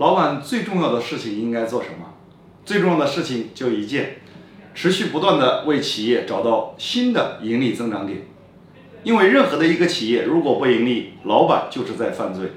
老板最重要的事情应该做什么？最重要的事情就一件，持续不断的为企业找到新的盈利增长点。因为任何的一个企业如果不盈利，老板就是在犯罪。